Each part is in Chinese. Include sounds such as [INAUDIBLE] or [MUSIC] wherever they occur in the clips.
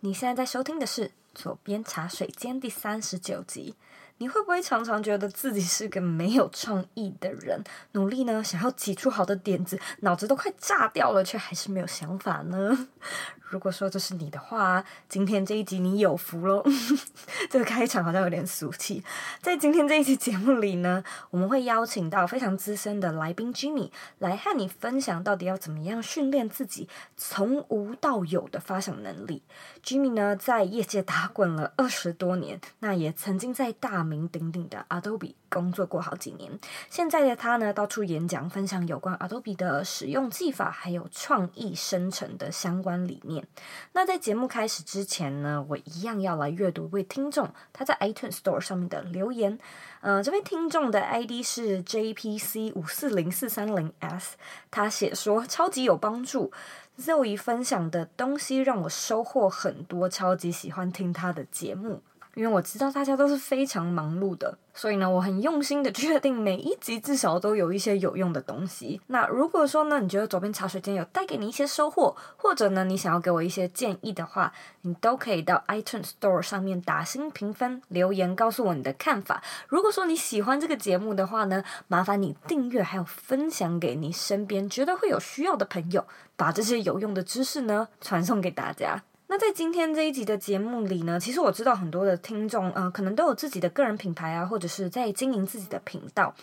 你现在在收听的是《左边茶水间》第三十九集。你会不会常常觉得自己是个没有创意的人？努力呢，想要挤出好的点子，脑子都快炸掉了，却还是没有想法呢？[LAUGHS] 如果说这是你的话，今天这一集你有福喽！[LAUGHS] 这个开场好像有点俗气。在今天这一期节目里呢，我们会邀请到非常资深的来宾 Jimmy 来和你分享到底要怎么样训练自己从无到有的发想能力。Jimmy 呢，在业界打滚了二十多年，那也曾经在大名鼎鼎的 Adobe 工作过好几年。现在的他呢，到处演讲，分享有关 Adobe 的使用技法，还有创意生成的相关理念。那在节目开始之前呢，我一样要来阅读一位听众他在 iTunes Store 上面的留言。呃，这位听众的 ID 是 JPC 五四零四三零 S，他写说超级有帮助，Zoe 分享的东西让我收获很多，超级喜欢听他的节目。因为我知道大家都是非常忙碌的，所以呢，我很用心的 [LAUGHS] 确定每一集至少都有一些有用的东西。那如果说呢，你觉得左边茶水间有带给你一些收获，或者呢，你想要给我一些建议的话，你都可以到 iTunes Store 上面打星评分、留言，告诉我你的看法。如果说你喜欢这个节目的话呢，麻烦你订阅还有分享给你身边觉得会有需要的朋友，把这些有用的知识呢传送给大家。那在今天这一集的节目里呢，其实我知道很多的听众，呃，可能都有自己的个人品牌啊，或者是在经营自己的频道。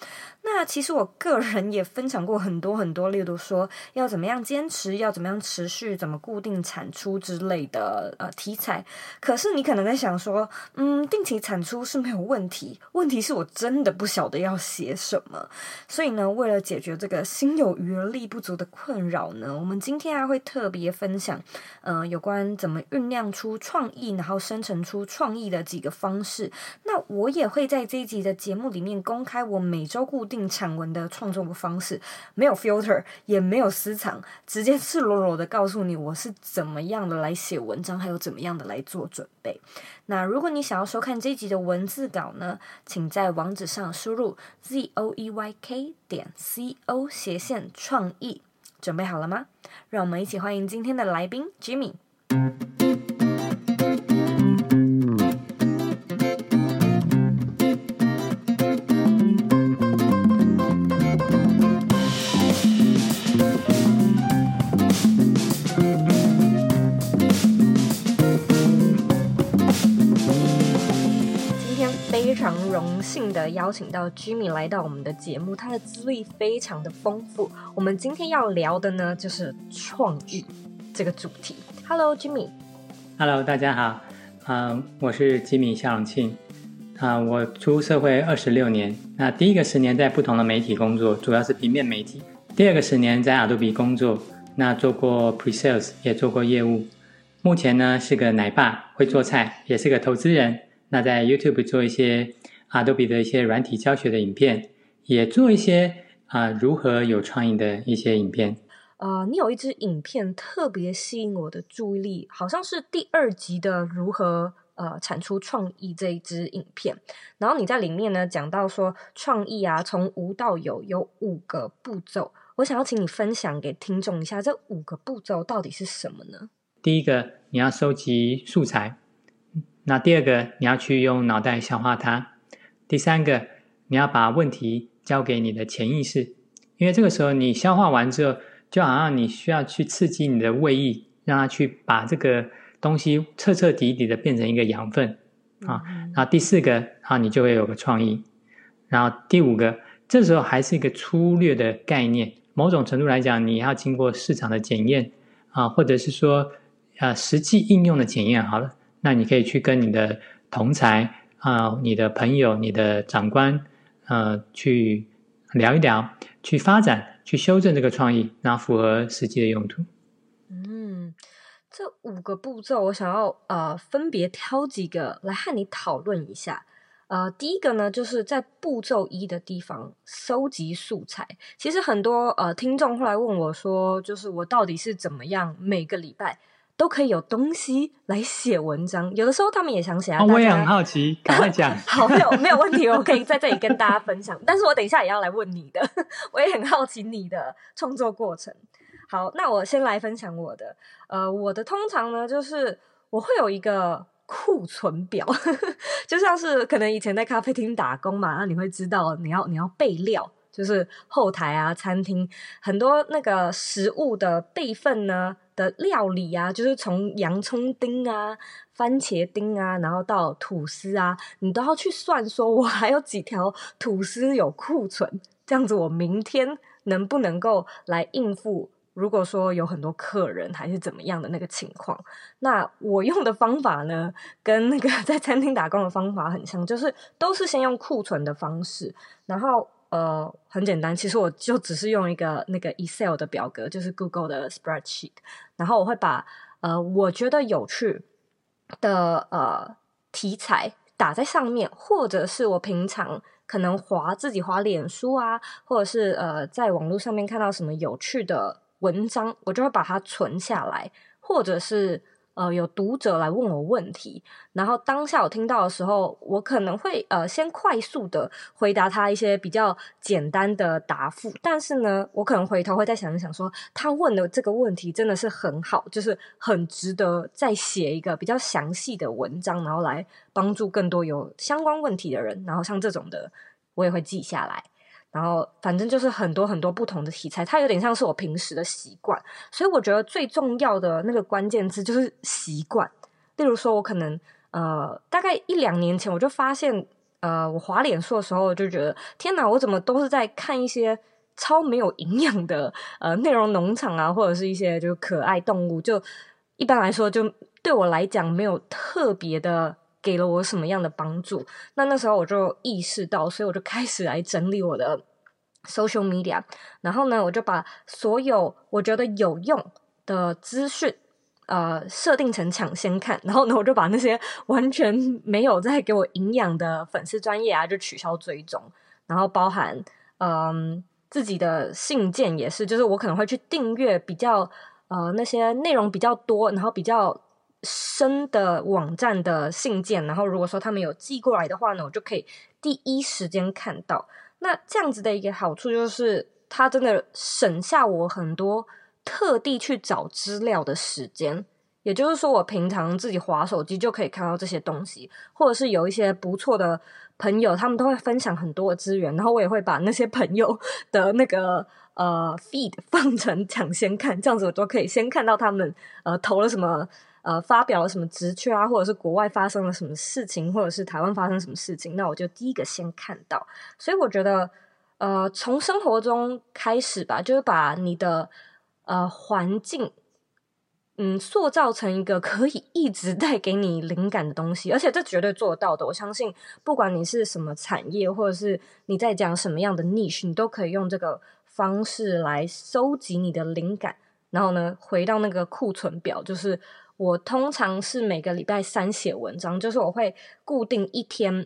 那其实我个人也分享过很多很多，例如说要怎么样坚持，要怎么样持续，怎么固定产出之类的呃题材。可是你可能在想说，嗯，定期产出是没有问题，问题是我真的不晓得要写什么。所以呢，为了解决这个心有余而力不足的困扰呢，我们今天还会特别分享，呃，有关怎么。们酝酿出创意，然后生成出创意的几个方式。那我也会在这一集的节目里面公开我每周固定产文的创作的方式，没有 filter，也没有私藏，直接赤裸裸的告诉你我是怎么样的来写文章，还有怎么样的来做准备。那如果你想要收看这一集的文字稿呢，请在网址上输入 z o e y k 点 c o 斜线创意。准备好了吗？让我们一起欢迎今天的来宾 Jimmy。今天非常荣幸的邀请到 Jimmy 来到我们的节目，他的资历非常的丰富。我们今天要聊的呢，就是创意这个主题。Hello，Jimmy。Hello，大家好。嗯、我是 Jimmy 夏荣庆。啊、我出社会二十六年。那第一个十年在不同的媒体工作，主要是平面媒体。第二个十年在 Adobe 工作，那做过 Pre-sales，也做过业务。目前呢是个奶爸，会做菜，也是个投资人。那在 YouTube 做一些。Adobe 的一些软体教学的影片，也做一些啊、如何有创意的一些影片。呃，你有一支影片特别吸引我的注意力，好像是第二集的如何呃产出创意这一支影片。然后你在里面呢讲到说，创意啊从无到有有五个步骤，我想要请你分享给听众一下，这五个步骤到底是什么呢？第一个，你要收集素材，那第二个，你要去用脑袋消化它。第三个，你要把问题交给你的潜意识，因为这个时候你消化完之后，就好像你需要去刺激你的胃液，让它去把这个东西彻彻底底的变成一个养分啊。然后第四个，啊，你就会有个创意。然后第五个，这时候还是一个粗略的概念，某种程度来讲，你要经过市场的检验啊，或者是说啊实际应用的检验好了，那你可以去跟你的同才。啊，你的朋友、你的长官，呃，去聊一聊，去发展、去修正这个创意，然后符合实际的用途。嗯，这五个步骤，我想要呃分别挑几个来和你讨论一下。呃，第一个呢，就是在步骤一的地方收集素材。其实很多呃听众后来问我说，就是我到底是怎么样每个礼拜。都可以有东西来写文章，有的时候他们也想写啊。我也很好奇，[LAUGHS] 赶快讲。[LAUGHS] 好，没有没有问题，我可以在这里跟大家分享。但是我等一下也要来问你的，我也很好奇你的创作过程。好，那我先来分享我的。呃，我的通常呢，就是我会有一个库存表，[LAUGHS] 就像是可能以前在咖啡厅打工嘛，那你会知道你要你要备料，就是后台啊，餐厅很多那个食物的备份呢的料理啊，就是从洋葱丁啊、番茄丁啊，然后到吐司啊，你都要去算，说我还有几条吐司有库存，这样子我明天能不能够来应付？如果说有很多客人还是怎么样的那个情况，那我用的方法呢，跟那个 [LAUGHS] 在餐厅打工的方法很像，就是都是先用库存的方式，然后呃很简单，其实我就只是用一个那个 Excel 的表格，就是 Google 的 Spreadsheet，然后我会把呃我觉得有趣的呃题材打在上面，或者是我平常可能划自己划脸书啊，或者是呃在网络上面看到什么有趣的。文章我就会把它存下来，或者是呃有读者来问我问题，然后当下我听到的时候，我可能会呃先快速的回答他一些比较简单的答复，但是呢，我可能回头会再想一想说，他问的这个问题真的是很好，就是很值得再写一个比较详细的文章，然后来帮助更多有相关问题的人，然后像这种的我也会记下来。然后，反正就是很多很多不同的题材，它有点像是我平时的习惯，所以我觉得最重要的那个关键字就是习惯。例如说，我可能呃，大概一两年前我就发现，呃，我滑脸书的时候就觉得，天哪，我怎么都是在看一些超没有营养的呃内容农场啊，或者是一些就是可爱动物，就一般来说，就对我来讲没有特别的。给了我什么样的帮助？那那时候我就意识到，所以我就开始来整理我的 social media。然后呢，我就把所有我觉得有用的资讯，呃，设定成抢先看。然后呢，我就把那些完全没有在给我营养的粉丝专业啊，就取消追踪。然后包含嗯、自己的信件也是，就是我可能会去订阅比较呃那些内容比较多，然后比较。深的网站的信件，然后如果说他们有寄过来的话呢，我就可以第一时间看到。那这样子的一个好处就是，它真的省下我很多特地去找资料的时间。也就是说，我平常自己划手机就可以看到这些东西，或者是有一些不错的朋友，他们都会分享很多的资源，然后我也会把那些朋友的那个呃 feed 放成抢先看，这样子我都可以先看到他们呃投了什么。呃，发表了什么职缺啊，或者是国外发生了什么事情，或者是台湾发生什么事情，那我就第一个先看到。所以我觉得，呃，从生活中开始吧，就是把你的呃环境，嗯，塑造成一个可以一直带给你灵感的东西，而且这绝对做得到的。我相信，不管你是什么产业，或者是你在讲什么样的 niche，你都可以用这个方式来收集你的灵感，然后呢，回到那个库存表，就是。我通常是每个礼拜三写文章，就是我会固定一天，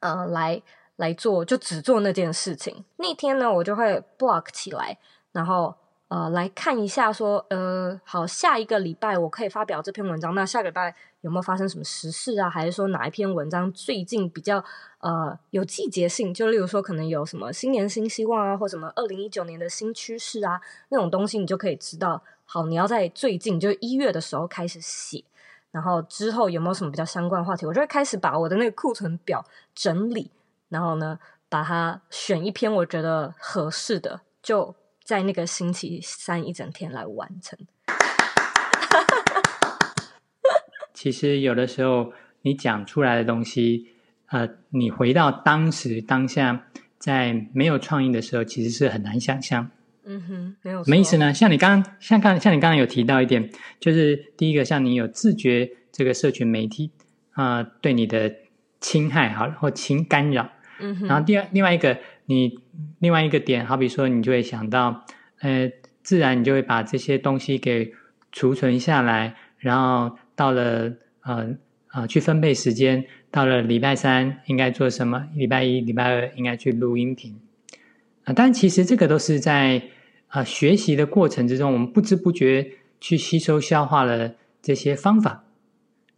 呃，来来做，就只做那件事情。那天呢，我就会 block 起来，然后呃，来看一下说，呃，好，下一个礼拜我可以发表这篇文章。那下个礼拜有没有发生什么时事啊？还是说哪一篇文章最近比较呃有季节性？就例如说，可能有什么新年新希望啊，或什么二零一九年的新趋势啊，那种东西你就可以知道。好，你要在最近就一月的时候开始写，然后之后有没有什么比较相关的话题，我就会开始把我的那个库存表整理，然后呢，把它选一篇我觉得合适的，就在那个星期三一整天来完成。[LAUGHS] 其实有的时候你讲出来的东西，呃，你回到当时当下，在没有创意的时候，其实是很难想象。嗯哼，没有什么意思呢？像你刚刚，像刚，像你刚刚有提到一点，就是第一个，像你有自觉这个社群媒体啊、呃，对你的侵害好了或侵干扰。嗯哼。然后第二，另外一个，你另外一个点，好比说，你就会想到，呃，自然你就会把这些东西给储存下来，然后到了呃呃去分配时间，到了礼拜三应该做什么，礼拜一、礼拜二应该去录音频啊。但其实这个都是在。啊，学习的过程之中，我们不知不觉去吸收、消化了这些方法，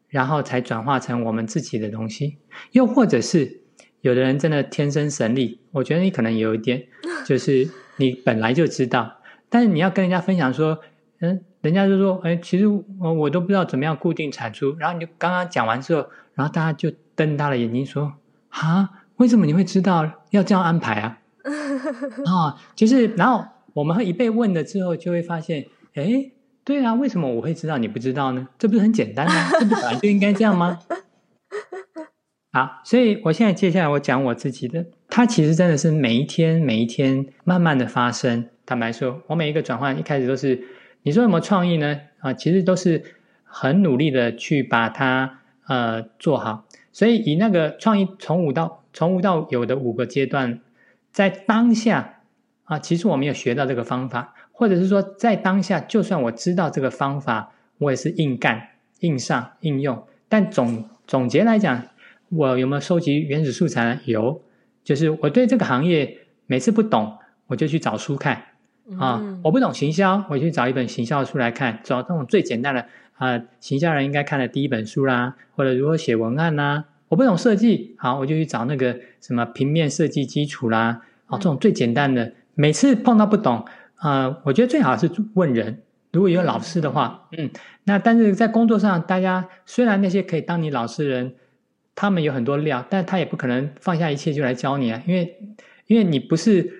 然后才转化成我们自己的东西。又或者是有的人真的天生神力，我觉得你可能有一点，就是你本来就知道，但是你要跟人家分享说，嗯，人家就说，哎，其实我我都不知道怎么样固定产出。然后你就刚刚讲完之后，然后大家就瞪大了眼睛说，啊，为什么你会知道要这样安排啊？[LAUGHS] 啊，就是，然后我们会一被问了之后，就会发现，哎，对啊，为什么我会知道你不知道呢？这不是很简单吗？[LAUGHS] 这不本来就应该这样吗？[LAUGHS] 好，所以我现在接下来我讲我自己的，它其实真的是每一天每一天慢慢的发生。坦白说，我每一个转换一开始都是，你说有没有创意呢？啊，其实都是很努力的去把它呃做好。所以以那个创意从无到从无到有的五个阶段，在当下啊，其实我没有学到这个方法，或者是说在当下，就算我知道这个方法，我也是硬干、硬上、硬用。但总总结来讲，我有没有收集原始素材呢？有，就是我对这个行业每次不懂，我就去找书看啊。嗯、我不懂行销，我去找一本行销书来看，找那种最简单的啊，行销人应该看的第一本书啦，或者如何写文案啦。我不懂设计，好，我就去找那个什么平面设计基础啦，啊，这种最简单的。每次碰到不懂，啊，我觉得最好是问人。如果有老师的话，嗯，那但是在工作上，大家虽然那些可以当你老师的人。他们有很多料，但他也不可能放下一切就来教你啊，因为，因为你不是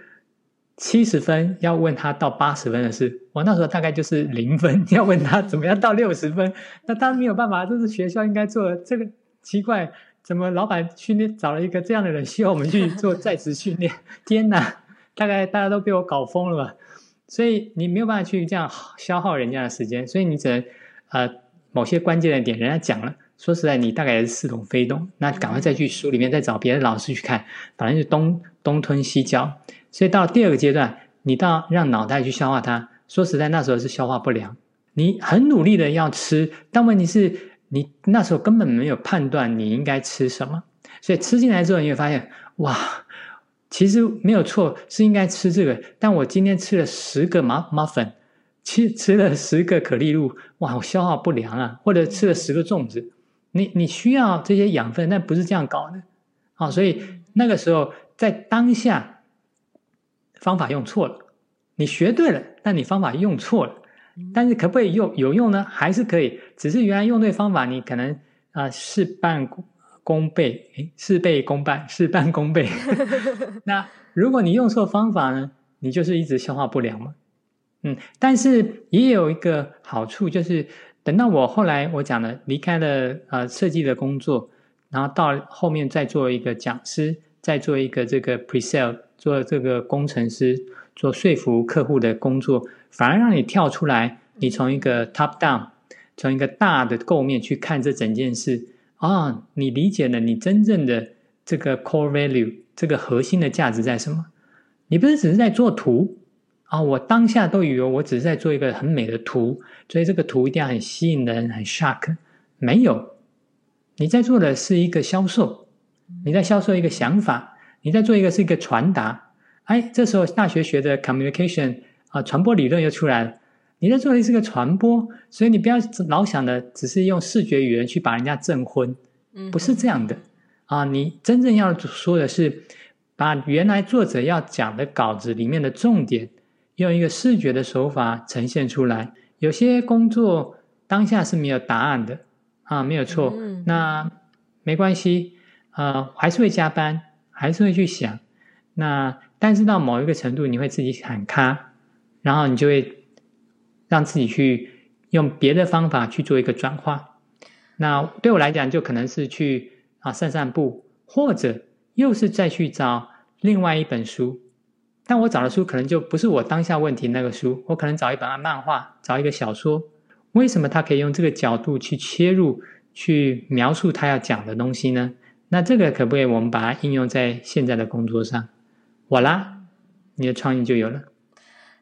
七十分要问他到八十分的事，我那时候大概就是零分 [LAUGHS] 要问他怎么样到六十分，那他没有办法，这是学校应该做的。这个奇怪，怎么老板训练找了一个这样的人，需要我们去做在职训练？[LAUGHS] 天哪，大概大家都被我搞疯了吧？所以你没有办法去这样消耗人家的时间，所以你只能呃某些关键的点，人家讲了。说实在，你大概也是似懂非懂，那赶快再去书里面再找别的老师去看，反正就东东吞西嚼。所以到第二个阶段，你到让脑袋去消化它。说实在，那时候是消化不良。你很努力的要吃，但问题是，你那时候根本没有判断你应该吃什么。所以吃进来之后，你会发现，哇，其实没有错，是应该吃这个。但我今天吃了十个麻麻粉，吃吃了十个可丽露，哇，我消化不良啊，或者吃了十个粽子。你你需要这些养分，但不是这样搞的，啊，所以那个时候在当下方法用错了，你学对了，但你方法用错了，但是可不可以用有用呢？还是可以，只是原来用对方法，你可能啊事半功功倍，诶，事倍功半，[LAUGHS] 事半功倍。[LAUGHS] 那如果你用错方法呢，你就是一直消化不良嘛，嗯，但是也有一个好处就是。等到我后来我讲了离开了呃设计的工作，然后到后面再做一个讲师，再做一个这个 pre-sale，做这个工程师，做说服客户的工作，反而让你跳出来，你从一个 top down，从一个大的构面去看这整件事啊，你理解了你真正的这个 core value，这个核心的价值在什么？你不是只是在做图。啊、我当下都以为我只是在做一个很美的图，所以这个图一定要很吸引人、很 shock。没有，你在做的是一个销售，你在销售一个想法，你在做一个是一个传达。哎，这时候大学学的 communication 啊，传播理论又出来了。你在做的是个传播，所以你不要老想的只是用视觉语言去把人家证婚，不是这样的啊！你真正要说的是，把原来作者要讲的稿子里面的重点。用一个视觉的手法呈现出来，有些工作当下是没有答案的啊，没有错，嗯、那没关系，呃，还是会加班，还是会去想，那但是到某一个程度，你会自己喊卡，然后你就会让自己去用别的方法去做一个转化。那对我来讲，就可能是去啊散散步，或者又是再去找另外一本书。但我找的书可能就不是我当下问题那个书，我可能找一本漫画，找一个小说。为什么他可以用这个角度去切入，去描述他要讲的东西呢？那这个可不可以我们把它应用在现在的工作上？我啦，你的创意就有了。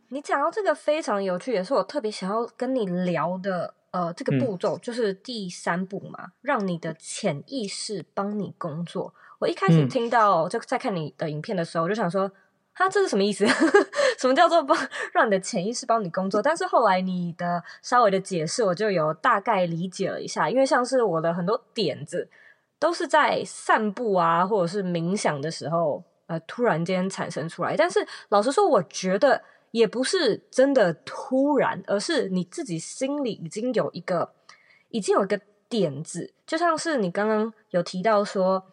你讲到这个非常有趣，也是我特别想要跟你聊的。呃，这个步骤就是第三步嘛，嗯、让你的潜意识帮你工作。我一开始听到就在看你的影片的时候，我就想说。他这是什么意思？[LAUGHS] 什么叫做帮让你的潜意识帮你工作？但是后来你的稍微的解释，我就有大概理解了一下。因为像是我的很多点子，都是在散步啊，或者是冥想的时候，呃，突然间产生出来。但是老实说，我觉得也不是真的突然，而是你自己心里已经有一个，已经有一个点子，就像是你刚刚有提到说，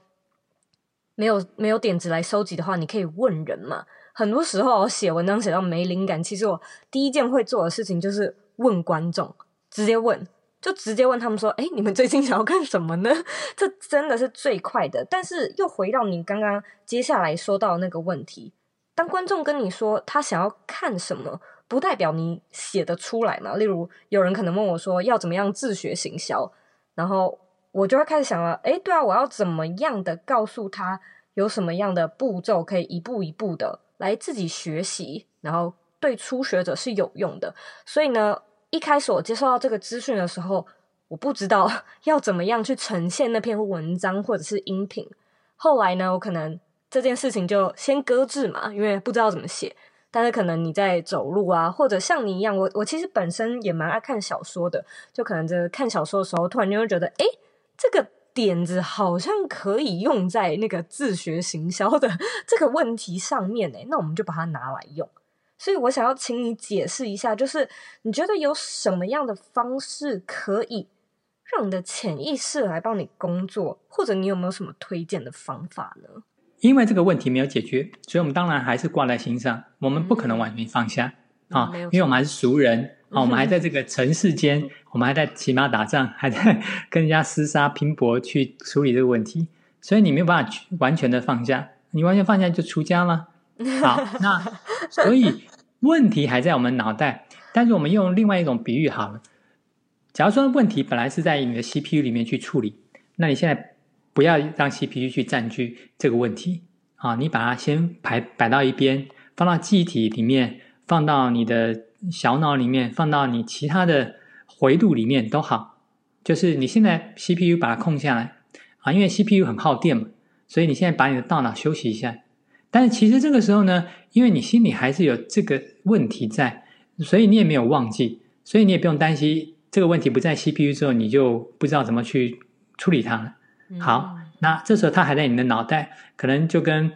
没有没有点子来收集的话，你可以问人嘛。很多时候我写文章写到没灵感，其实我第一件会做的事情就是问观众，直接问。就直接问他们说：“哎，你们最近想要干什么呢？” [LAUGHS] 这真的是最快的。但是又回到你刚刚接下来说到那个问题：当观众跟你说他想要看什么，不代表你写得出来嘛。例如，有人可能问我说：“要怎么样自学行销？”然后我就会开始想了：“哎，对啊，我要怎么样的告诉他有什么样的步骤可以一步一步的来自己学习，然后对初学者是有用的。”所以呢。一开始我接受到这个资讯的时候，我不知道 [LAUGHS] 要怎么样去呈现那篇文章或者是音频。后来呢，我可能这件事情就先搁置嘛，因为不知道怎么写。但是可能你在走路啊，或者像你一样，我我其实本身也蛮爱看小说的，就可能这看小说的时候，突然就会觉得，诶，这个点子好像可以用在那个自学行销的 [LAUGHS] 这个问题上面，诶，那我们就把它拿来用。所以我想要请你解释一下，就是你觉得有什么样的方式可以让你的潜意识来帮你工作，或者你有没有什么推荐的方法呢？因为这个问题没有解决，所以我们当然还是挂在心上，我们不可能完全放下啊，因为我们还是熟人啊，[LAUGHS] 我们还在这个尘世间，我们还在骑马打仗，[LAUGHS] 还在跟人家厮杀拼搏去处理这个问题，所以你没有办法完全的放下，你完全放下就出家了。[LAUGHS] 好，那所以问题还在我们脑袋，但是我们用另外一种比喻好了。假如说问题本来是在你的 CPU 里面去处理，那你现在不要让 CPU 去占据这个问题啊，你把它先排摆到一边，放到记忆体里面，放到你的小脑里面，放到你其他的回路里面都好。就是你现在 CPU 把它空下来啊，因为 CPU 很耗电嘛，所以你现在把你的大脑休息一下。但是其实这个时候呢，因为你心里还是有这个问题在，所以你也没有忘记，所以你也不用担心这个问题不在 CPU 之后，你就不知道怎么去处理它了。好，那这时候它还在你的脑袋，可能就跟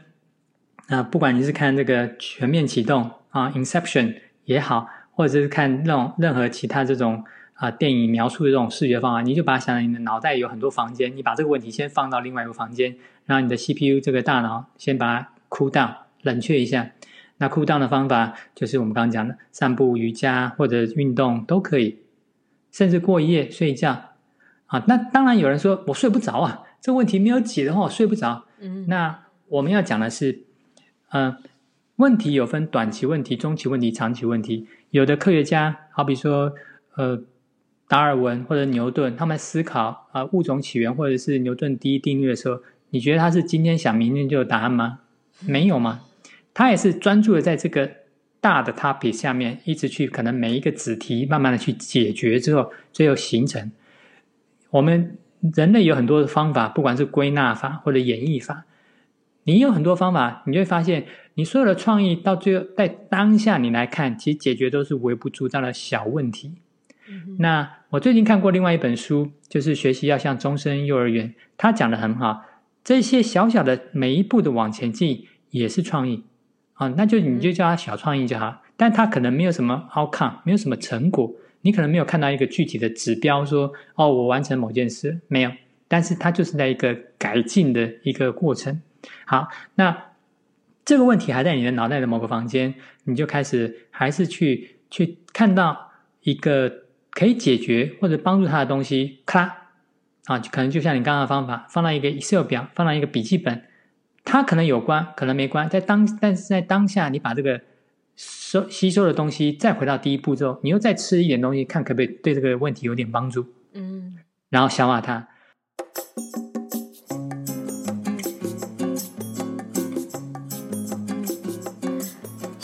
啊、不管你是看这个全面启动啊，Inception 也好，或者是看那种任何其他这种啊电影描述的这种视觉方法，你就把它想成你的脑袋有很多房间，你把这个问题先放到另外一个房间，然后你的 CPU 这个大脑先把它。Cool down，冷却一下。那 cool down 的方法就是我们刚刚讲的，散步、瑜伽或者运动都可以，甚至过夜睡觉啊。那当然有人说我睡不着啊，这个问题没有解的话我睡不着。嗯，那我们要讲的是，嗯、呃，问题有分短期问题、中期问题、长期问题。有的科学家，好比说呃达尔文或者牛顿，他们思考啊、呃、物种起源或者是牛顿第一定律的时候，你觉得他是今天想明天就有答案吗？没有吗？他也是专注的在这个大的 topic 下面，一直去可能每一个子题慢慢的去解决之后，最后形成。我们人类有很多的方法，不管是归纳法或者演绎法，你有很多方法，你就会发现，你所有的创意到最后在当下你来看，其实解决都是微不足道的小问题。嗯、那我最近看过另外一本书，就是学习要像终身幼儿园，他讲的很好。这些小小的每一步的往前进也是创意啊，那就你就叫它小创意就好。但它可能没有什么 outcome，没有什么成果，你可能没有看到一个具体的指标说哦，我完成某件事没有。但是它就是在一个改进的一个过程。好，那这个问题还在你的脑袋的某个房间，你就开始还是去去看到一个可以解决或者帮助他的东西，咔。啊，可能就像你刚刚的方法，放到一个 Excel 表，放到一个笔记本，它可能有关，可能没关。在当，但是在当下，你把这个收吸收的东西再回到第一步之后，你又再吃一点东西，看可不可以对这个问题有点帮助。嗯，然后消化它。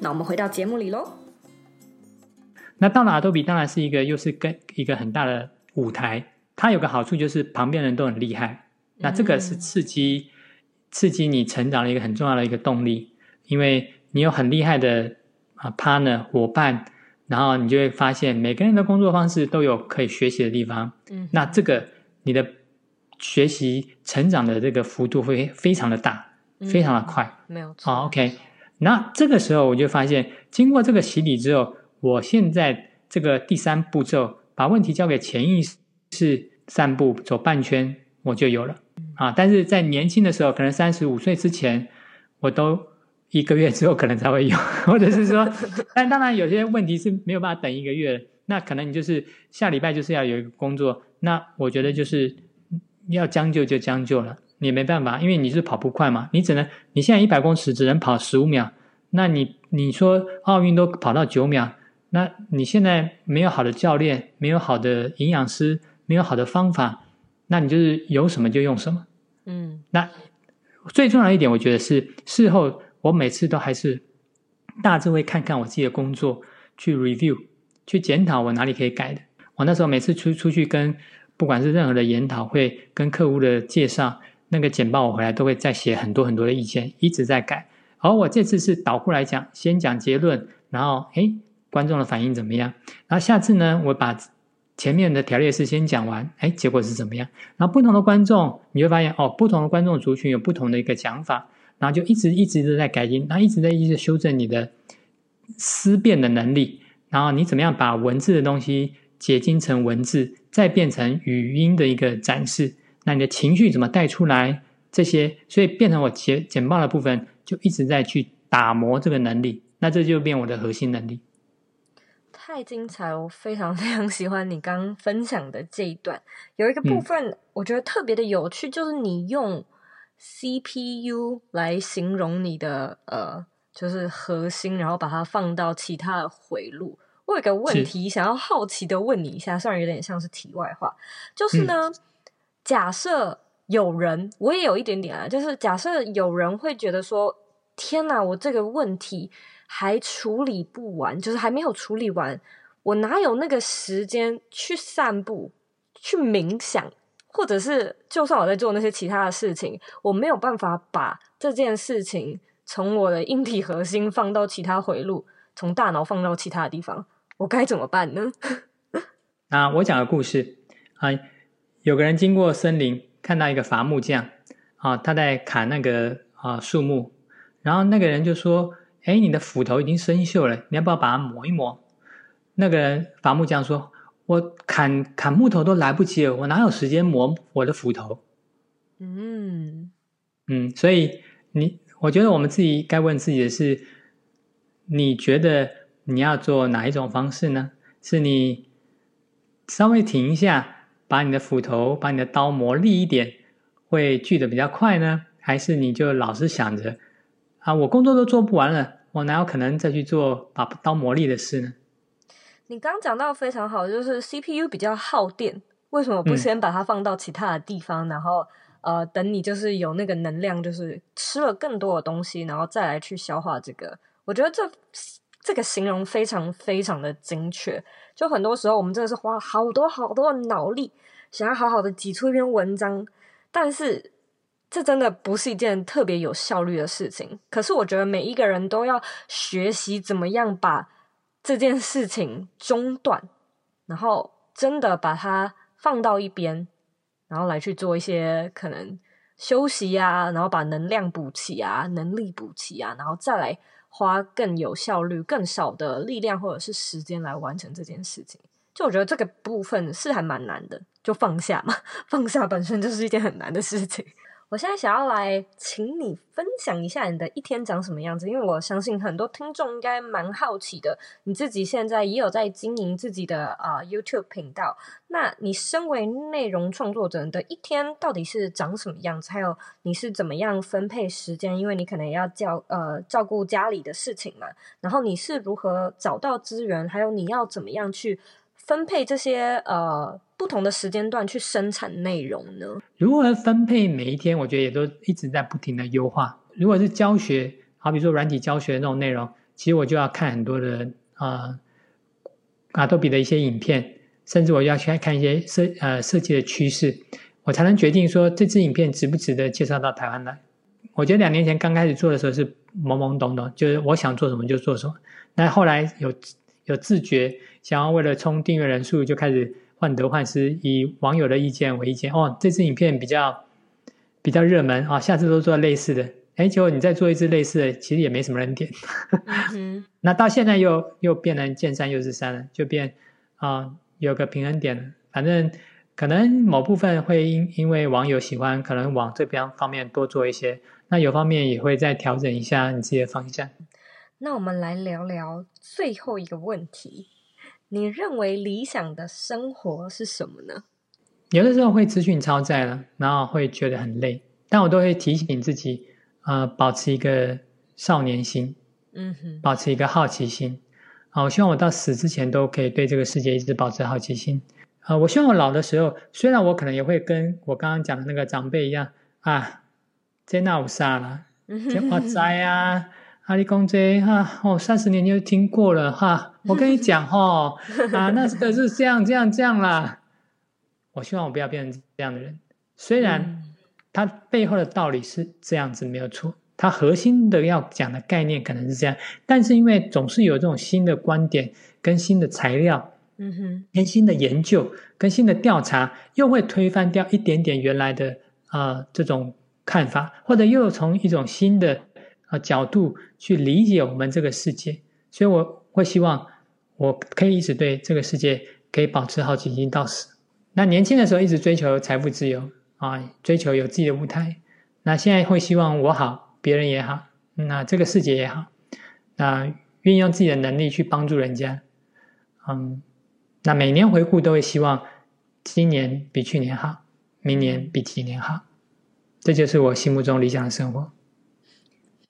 那我们回到节目里喽。那到了 Adobe 当然是一个又是跟一个很大的舞台，它有个好处就是旁边人都很厉害，那这个是刺激、嗯、刺激你成长的一个很重要的一个动力，因为你有很厉害的啊 partner 伙伴，然后你就会发现每个人的工作方式都有可以学习的地方，嗯，那这个你的学习成长的这个幅度会非常的大，嗯、非常的快，没有错。好，OK，那这个时候我就发现，经过这个洗礼之后。我现在这个第三步骤，把问题交给潜意识散步走半圈，我就有了啊！但是在年轻的时候，可能三十五岁之前，我都一个月之后可能才会有，[LAUGHS] 或者是说，但当然有些问题是没有办法等一个月，那可能你就是下礼拜就是要有一个工作，那我觉得就是要将就就将就了，你没办法，因为你是跑不快嘛，你只能你现在一百公尺只能跑十五秒，那你你说奥运都跑到九秒。那你现在没有好的教练，没有好的营养师，没有好的方法，那你就是有什么就用什么。嗯，那最重要一点，我觉得是事后我每次都还是大致会看看我自己的工作，去 review，去检讨我哪里可以改的。我那时候每次出出去跟不管是任何的研讨会，跟客户的介绍，那个简报我回来都会再写很多很多的意见，一直在改。而我这次是倒过来讲，先讲结论，然后诶观众的反应怎么样？然后下次呢，我把前面的条列式先讲完，哎，结果是怎么样？然后不同的观众，你会发现哦，不同的观众族群有不同的一个讲法，然后就一直一直都在改进，然后一直在一直修正你的思辨的能力，然后你怎么样把文字的东西结晶成文字，再变成语音的一个展示？那你的情绪怎么带出来？这些，所以变成我简简报的部分，就一直在去打磨这个能力，那这就变我的核心能力。太精彩，我非常非常喜欢你刚刚分享的这一段。有一个部分我觉得特别的有趣，嗯、就是你用 CPU 来形容你的呃，就是核心，然后把它放到其他的回路。我有个问题想要好奇的问你一下，虽然有点像是题外话，就是呢，嗯、假设有人，我也有一点点啊，就是假设有人会觉得说，天哪，我这个问题。还处理不完，就是还没有处理完，我哪有那个时间去散步、去冥想，或者是就算我在做那些其他的事情，我没有办法把这件事情从我的硬体核心放到其他回路，从大脑放到其他的地方，我该怎么办呢？[LAUGHS] 啊，我讲个故事啊，有个人经过森林，看到一个伐木匠啊，他在砍那个啊树木，然后那个人就说。哎，你的斧头已经生锈了，你要不要把它磨一磨？那个人伐木匠说：“我砍砍木头都来不及了，我哪有时间磨我的斧头？”嗯嗯，所以你，我觉得我们自己该问自己的是：你觉得你要做哪一种方式呢？是你稍微停一下，把你的斧头、把你的刀磨利一点，会锯得比较快呢？还是你就老是想着啊，我工作都做不完了？我哪有可能再去做把刀磨利的事呢？你刚讲到非常好，就是 CPU 比较耗电，为什么不先把它放到其他的地方，嗯、然后呃，等你就是有那个能量，就是吃了更多的东西，然后再来去消化这个？我觉得这这个形容非常非常的精确。就很多时候我们真的是花好多好多的脑力，想要好好的挤出一篇文章，但是。这真的不是一件特别有效率的事情，可是我觉得每一个人都要学习怎么样把这件事情中断，然后真的把它放到一边，然后来去做一些可能休息啊，然后把能量补齐啊，能力补齐啊，然后再来花更有效率、更少的力量或者是时间来完成这件事情。就我觉得这个部分是还蛮难的，就放下嘛，[LAUGHS] 放下本身就是一件很难的事情。我现在想要来请你分享一下你的一天长什么样子，因为我相信很多听众应该蛮好奇的。你自己现在也有在经营自己的啊、YouTube 频道，那你身为内容创作者的一天到底是长什么样子？还有你是怎么样分配时间？因为你可能要教呃照顾家里的事情嘛，然后你是如何找到资源？还有你要怎么样去分配这些呃？不同的时间段去生产内容呢？如何分配每一天？我觉得也都一直在不停的优化。如果是教学，好比说软体教学的那种内容，其实我就要看很多的啊、呃，Adobe 的一些影片，甚至我要去看一些设呃设计的趋势，我才能决定说这支影片值不值得介绍到台湾来。我觉得两年前刚开始做的时候是懵懵懂懂，就是我想做什么就做什么。那后来有有自觉，想要为了冲订阅人数，就开始患得患失，以网友的意见为意见。哦，这支影片比较比较热门啊，哦，下次都做类似的。哎，结果你再做一支类似的，其实也没什么人点。嗯、[LAUGHS] 那到现在又又变成见山又是山了，就变啊、呃、有个平衡点了。反正可能某部分会因因为网友喜欢，可能往这边方面多做一些。那有方面也会再调整一下你自己的方向。那我们来聊聊最后一个问题：你认为理想的生活是什么呢？有的时候会资讯超载了，然后会觉得很累，但我都会提醒自己。呃，保持一个少年心，嗯哼，保持一个好奇心，啊，我希望我到死之前都可以对这个世界一直保持好奇心。啊，我希望我老的时候，虽然我可能也会跟我刚刚讲的那个长辈一样，啊，这那有啥了，这我 [LAUGHS] 知啊，阿里公这哈，哦，三十年就听过了哈，我跟你讲哈、哦，[LAUGHS] 啊，那个是这样这样这样啦。我希望我不要变成这样的人，虽然。嗯它背后的道理是这样子没有错，他核心的要讲的概念可能是这样，但是因为总是有这种新的观点跟新的材料，嗯哼，跟新的研究跟新的调查，又会推翻掉一点点原来的啊、呃、这种看法，或者又从一种新的啊、角度去理解我们这个世界，所以我会希望我可以一直对这个世界可以保持好奇心到死。那年轻的时候一直追求财富自由。啊，追求有自己的舞台，那现在会希望我好，别人也好，那这个世界也好，那运用自己的能力去帮助人家，嗯，那每年回顾都会希望今年比去年好，明年比今年好，这就是我心目中理想的生活。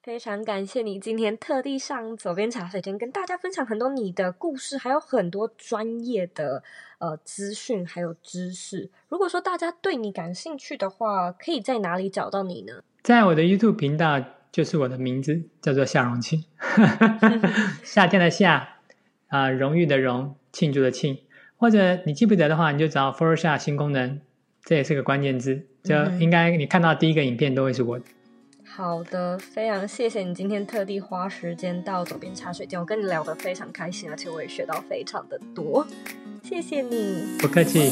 非常感谢你今天特地上左边茶水间跟大家分享很多你的故事，还有很多专业的呃资讯还有知识。如果说大家对你感兴趣的话，可以在哪里找到你呢？在我的 YouTube 频道，就是我的名字叫做夏荣庆，[LAUGHS] [LAUGHS] 夏天的夏啊、呃，荣誉的荣，庆祝的庆。或者你记不得的话，你就找 Photoshop 新功能，这也是个关键字，就应该你看到第一个影片都会是我的。好的，非常谢谢你今天特地花时间到左边茶水间，我跟你聊得非常开心，而且我也学到非常的多，谢谢你。不客气。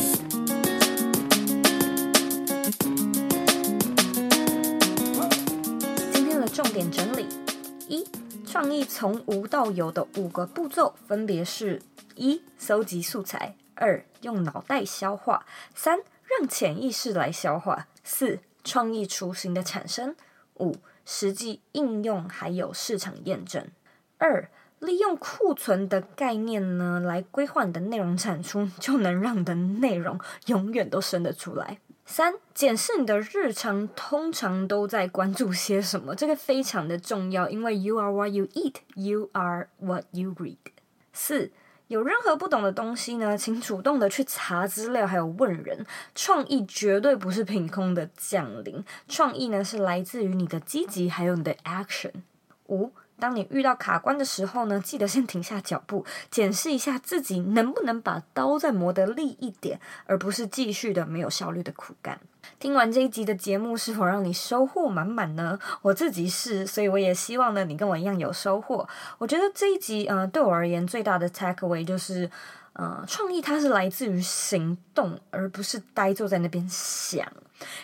今天的重点整理：一、创意从无到有的五个步骤分别是：一、搜集素材；二、用脑袋消化；三、让潜意识来消化；四、创意雏形的产生。五、实际应用还有市场验证。二、利用库存的概念呢，来规划你的内容产出，就能让你的内容永远都生得出来。三、检视你的日常，通常都在关注些什么，这个非常的重要，因为 you are what you eat, you are what you read。四、有任何不懂的东西呢，请主动的去查资料，还有问人。创意绝对不是凭空的降临，创意呢是来自于你的积极，还有你的 action。五，当你遇到卡关的时候呢，记得先停下脚步，检视一下自己能不能把刀再磨得利一点，而不是继续的没有效率的苦干。听完这一集的节目，是否让你收获满满呢？我自己是，所以我也希望呢，你跟我一样有收获。我觉得这一集，呃，对我而言最大的 takeaway 就是，呃，创意它是来自于行动，而不是呆坐在那边想。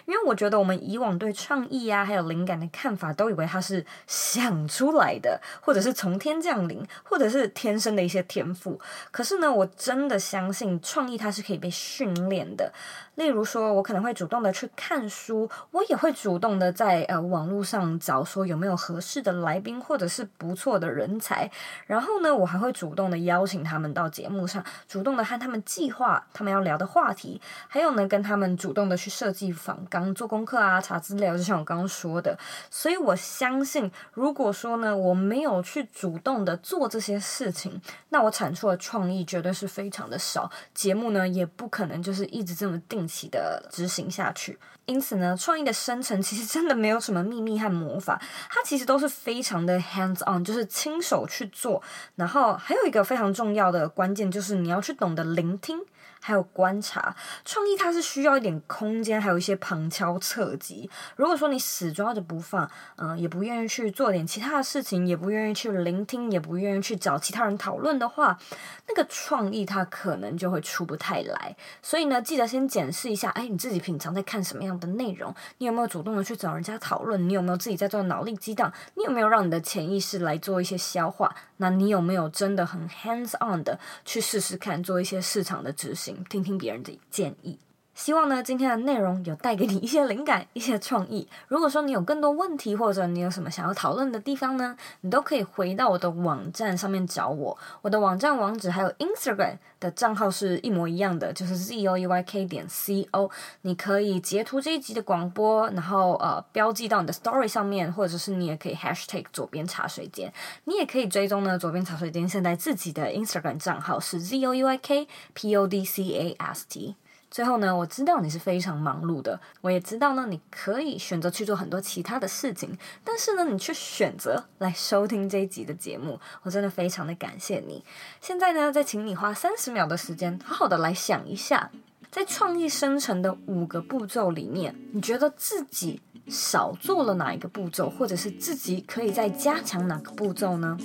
因为我觉得我们以往对创意啊，还有灵感的看法，都以为它是想出来的，或者是从天降临，或者是天生的一些天赋。可是呢，我真的相信创意它是可以被训练的。例如说，我可能会主动的去看书，我也会主动的在呃网络上找说有没有合适的来宾，或者是不错的人才。然后呢，我还会主动的邀请他们到节目上，主动的和他们计划他们要聊的话题，还有呢，跟他们主动的去设计。访刚做功课啊，查资料，就像我刚刚说的，所以我相信，如果说呢，我没有去主动的做这些事情，那我产出的创意绝对是非常的少，节目呢也不可能就是一直这么定起的执行下。去。因此呢，创意的生成其实真的没有什么秘密和魔法，它其实都是非常的 hands on，就是亲手去做。然后还有一个非常重要的关键，就是你要去懂得聆听。还有观察创意，它是需要一点空间，还有一些旁敲侧击。如果说你死抓着不放，嗯、也不愿意去做点其他的事情，也不愿意去聆听，也不愿意去找其他人讨论的话，那个创意它可能就会出不太来。所以呢，记得先检视一下，哎，你自己平常在看什么样的内容？你有没有主动的去找人家讨论？你有没有自己在做脑力激荡？你有没有让你的潜意识来做一些消化？那你有没有真的很 hands on 的去试试看，做一些市场的执行？听听别人的建议，希望呢今天的内容有带给你一些灵感、一些创意。如果说你有更多问题，或者你有什么想要讨论的地方呢，你都可以回到我的网站上面找我。我的网站网址还有 Instagram 的账号是一模一样的，就是 z o e y k 点 c o。你可以截图这一集的广播，然后呃标记到你的 Story 上面，或者是你也可以 Hashtag 左边茶水间。你也可以追踪呢左边茶水间现在自己的 Instagram 账号是 z o e y k p o d c a s t。最后呢，我知道你是非常忙碌的，我也知道呢，你可以选择去做很多其他的事情，但是呢，你却选择来收听这一集的节目，我真的非常的感谢你。现在呢，再请你花三十秒的时间，好好的来想一下，在创意生成的五个步骤里面，你觉得自己少做了哪一个步骤，或者是自己可以再加强哪个步骤呢？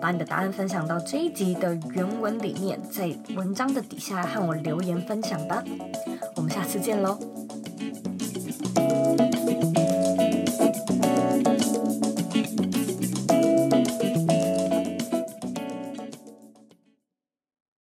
把你的答案分享到这一集的原文里面，在文章的底下和我留言分享吧。我们下次见喽。